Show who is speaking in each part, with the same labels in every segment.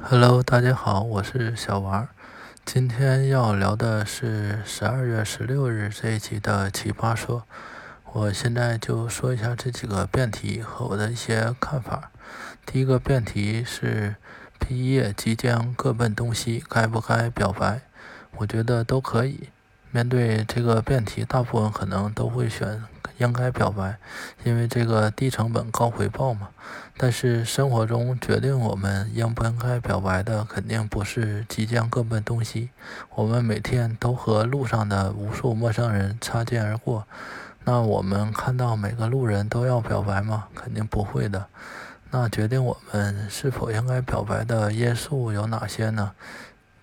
Speaker 1: Hello，大家好，我是小王。今天要聊的是十二月十六日这一期的奇葩说。我现在就说一下这几个辩题和我的一些看法。第一个辩题是毕业即将各奔东西，该不该表白？我觉得都可以。面对这个辩题，大部分可能都会选。应该表白，因为这个低成本高回报嘛。但是生活中决定我们应不应该表白的，肯定不是即将各奔东西。我们每天都和路上的无数陌生人擦肩而过，那我们看到每个路人都要表白吗？肯定不会的。那决定我们是否应该表白的因素有哪些呢？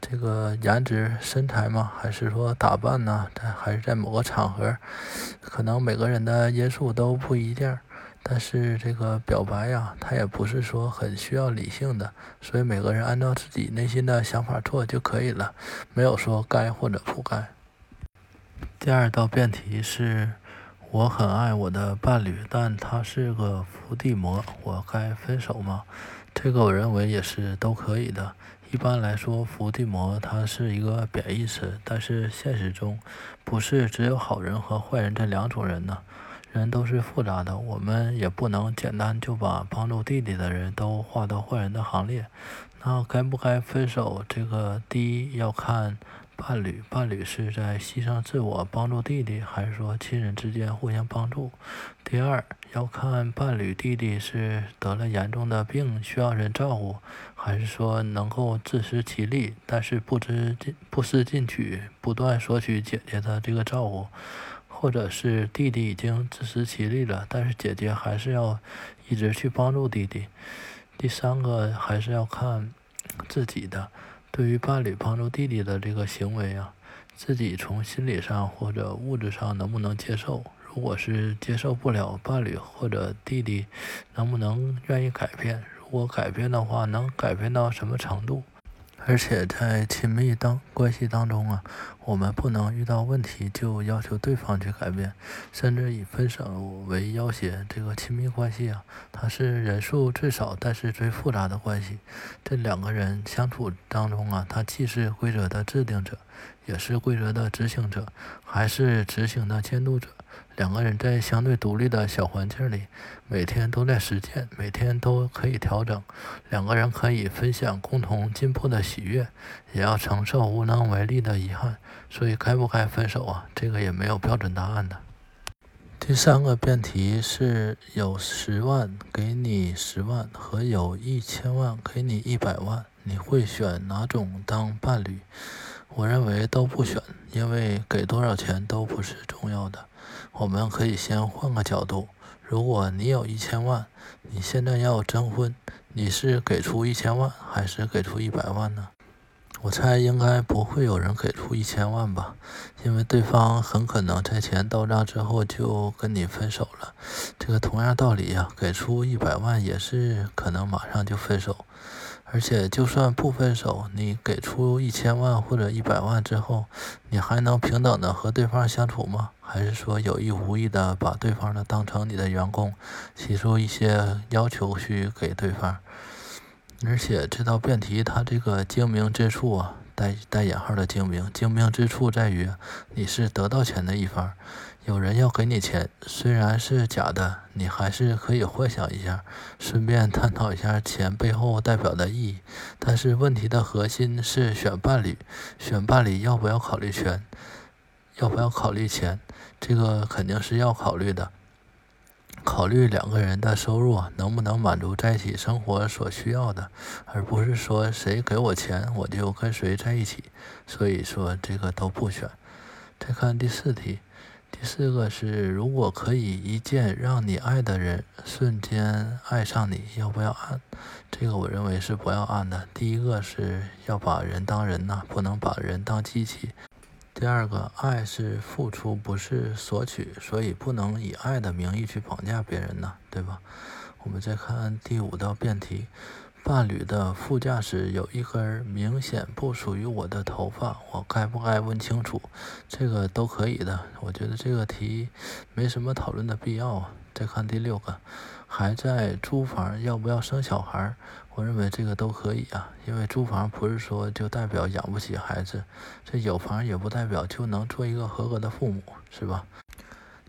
Speaker 1: 这个颜值、身材吗？还是说打扮呢？在还是在某个场合，可能每个人的因素都不一样。但是这个表白呀，它也不是说很需要理性的，所以每个人按照自己内心的想法做就可以了，没有说该或者不该。第二道辩题是：我很爱我的伴侣，但他是个伏地魔，我该分手吗？这个我认为也是都可以的。一般来说，伏地魔他是一个贬义词，但是现实中不是只有好人和坏人这两种人呢。人都是复杂的，我们也不能简单就把帮助弟弟的人都划到坏人的行列。那该不该分手？这个第一要看。伴侣，伴侣是在牺牲自我帮助弟弟，还是说亲人之间互相帮助？第二，要看伴侣弟弟是得了严重的病需要人照顾，还是说能够自食其力，但是不知进不思进取，不断索取姐姐的这个照顾，或者是弟弟已经自食其力了，但是姐姐还是要一直去帮助弟弟。第三个还是要看自己的。对于伴侣帮助弟弟的这个行为啊，自己从心理上或者物质上能不能接受？如果是接受不了，伴侣或者弟弟能不能愿意改变？如果改变的话，能改变到什么程度？而且在亲密当关系当中啊，我们不能遇到问题就要求对方去改变，甚至以分手为要挟。这个亲密关系啊，它是人数最少但是最复杂的关系。这两个人相处当中啊，他既是规则的制定者，也是规则的执行者，还是执行的监督者。两个人在相对独立的小环境里，每天都在实践，每天都可以调整。两个人可以分享共同进步的喜悦，也要承受无能为力的遗憾。所以，该不该分手啊？这个也没有标准答案的。第三个辩题是有十万给你十万和有一千万给你一百万，你会选哪种当伴侣？我认为都不选，因为给多少钱都不是重要的。我们可以先换个角度，如果你有一千万，你现在要征婚，你是给出一千万还是给出一百万呢？我猜应该不会有人给出一千万吧，因为对方很可能在钱到账之后就跟你分手了。这个同样道理呀，给出一百万也是可能马上就分手。而且，就算不分手，你给出一千万或者一百万之后，你还能平等的和对方相处吗？还是说有意无意的把对方呢当成你的员工，提出一些要求去给对方？而且这道辩题它这个精明之处啊。带带引号的精明，精明之处在于你是得到钱的一方。有人要给你钱，虽然是假的，你还是可以幻想一下，顺便探讨一下钱背后代表的意义。但是问题的核心是选伴侣，选伴侣要不要考虑钱？要不要考虑钱？这个肯定是要考虑的。考虑两个人的收入，能不能满足在一起生活所需要的，而不是说谁给我钱我就跟谁在一起。所以说这个都不选。再看第四题，第四个是如果可以一键让你爱的人瞬间爱上你，要不要按？这个我认为是不要按的。第一个是要把人当人呐，不能把人当机器。第二个，爱是付出，不是索取，所以不能以爱的名义去绑架别人呢，对吧？我们再看第五道辩题，伴侣的副驾驶有一根明显不属于我的头发，我该不该问清楚？这个都可以的，我觉得这个题没什么讨论的必要啊。再看第六个。还在租房，要不要生小孩？我认为这个都可以啊，因为租房不是说就代表养不起孩子，这有房也不代表就能做一个合格的父母，是吧？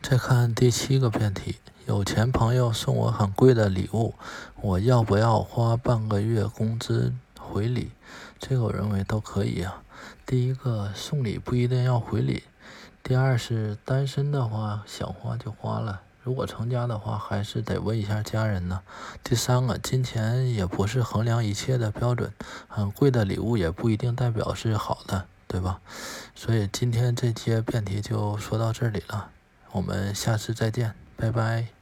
Speaker 1: 再看第七个辩题，有钱朋友送我很贵的礼物，我要不要花半个月工资回礼？这个我认为都可以啊。第一个送礼不一定要回礼，第二是单身的话想花就花了。如果成家的话，还是得问一下家人呢。第三个，金钱也不是衡量一切的标准，很贵的礼物也不一定代表是好的，对吧？所以今天这些辩题就说到这里了，我们下次再见，拜拜。